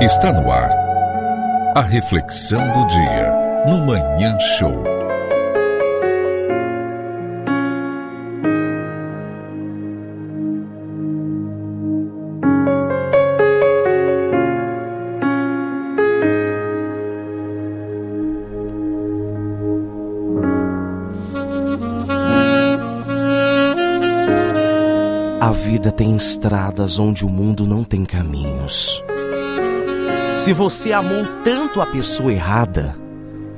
Está no ar. A reflexão do dia no Manhã Show. A vida tem estradas onde o mundo não tem caminhos. Se você amou tanto a pessoa errada,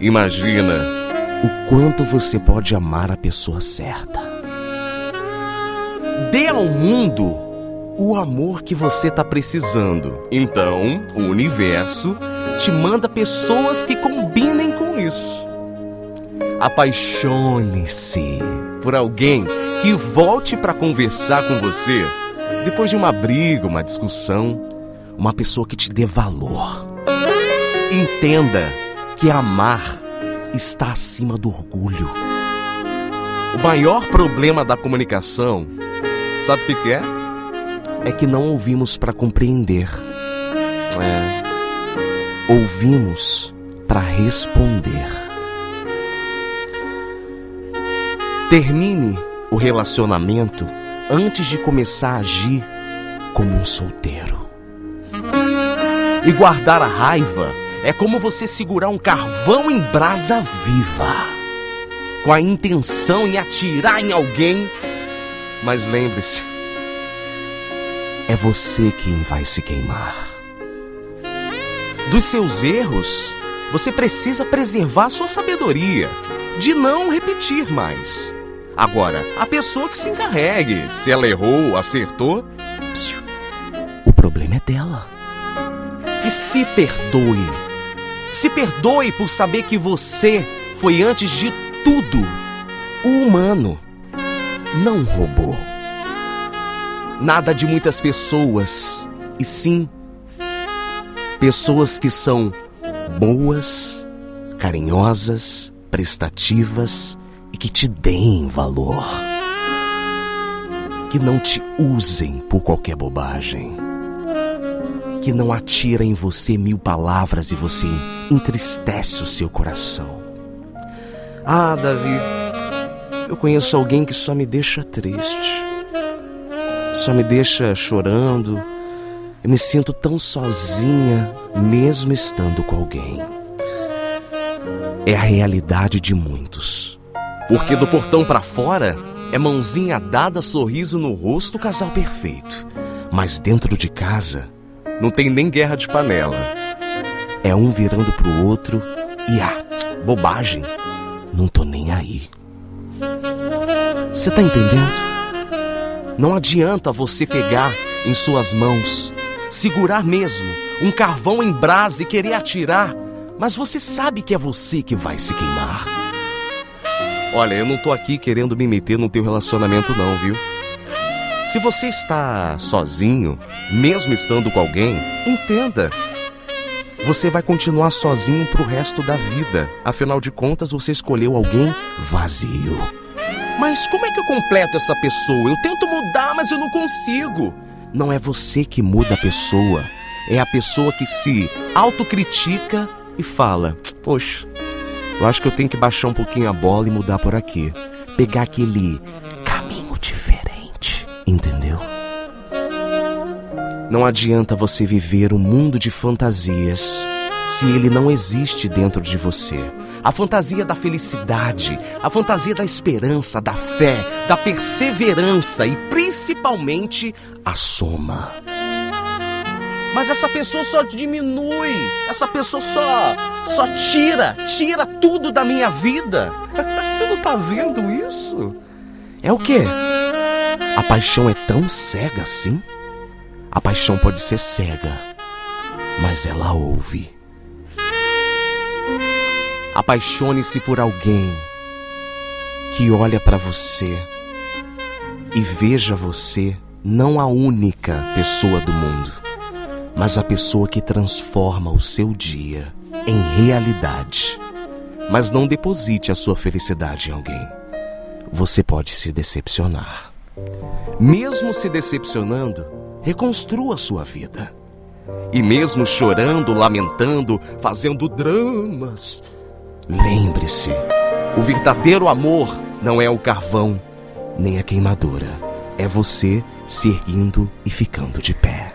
imagina o quanto você pode amar a pessoa certa. Dê ao mundo o amor que você está precisando. Então, o universo te manda pessoas que combinem com isso. Apaixone-se por alguém que volte para conversar com você depois de uma briga, uma discussão, uma pessoa que te dê valor. Entenda que amar está acima do orgulho. O maior problema da comunicação, sabe o que, é? É que não ouvimos para compreender. É. Ouvimos para responder. Termine o relacionamento antes de começar a agir como um solteiro. E guardar a raiva é como você segurar um carvão em brasa viva, com a intenção em atirar em alguém. Mas lembre-se, é você quem vai se queimar. Dos seus erros, você precisa preservar sua sabedoria, de não repetir mais. Agora, a pessoa que se encarregue, se ela errou, acertou, problema é dela. E se perdoe. Se perdoe por saber que você foi, antes de tudo, humano, não um robô. Nada de muitas pessoas, e sim pessoas que são boas, carinhosas, prestativas e que te deem valor. Que não te usem por qualquer bobagem. Que não atirem em você mil palavras e você entristece o seu coração. Ah, Davi, eu conheço alguém que só me deixa triste. Só me deixa chorando. Eu me sinto tão sozinha, mesmo estando com alguém. É a realidade de muitos. Porque do portão para fora é mãozinha dada, sorriso no rosto, casal perfeito. Mas dentro de casa não tem nem guerra de panela. É um virando pro outro e ah, bobagem. Não tô nem aí. Você tá entendendo? Não adianta você pegar em suas mãos, segurar mesmo um carvão em brasa e querer atirar, mas você sabe que é você que vai se queimar. Olha, eu não tô aqui querendo me meter no teu relacionamento não, viu? Se você está sozinho, mesmo estando com alguém, entenda. Você vai continuar sozinho pro resto da vida. Afinal de contas, você escolheu alguém vazio. Mas como é que eu completo essa pessoa? Eu tento mudar, mas eu não consigo. Não é você que muda a pessoa, é a pessoa que se autocritica e fala: Poxa, eu acho que eu tenho que baixar um pouquinho a bola e mudar por aqui. Pegar aquele entendeu? Não adianta você viver um mundo de fantasias se ele não existe dentro de você. A fantasia da felicidade, a fantasia da esperança, da fé, da perseverança e principalmente a soma. Mas essa pessoa só diminui, essa pessoa só só tira, tira tudo da minha vida. Você não tá vendo isso? É o quê? A paixão é tão cega assim? A paixão pode ser cega, mas ela ouve. Apaixone-se por alguém que olha para você e veja você não a única pessoa do mundo, mas a pessoa que transforma o seu dia em realidade. Mas não deposite a sua felicidade em alguém. Você pode se decepcionar. Mesmo se decepcionando, reconstrua sua vida. E mesmo chorando, lamentando, fazendo dramas, lembre-se: o verdadeiro amor não é o carvão, nem a queimadura. É você se e ficando de pé.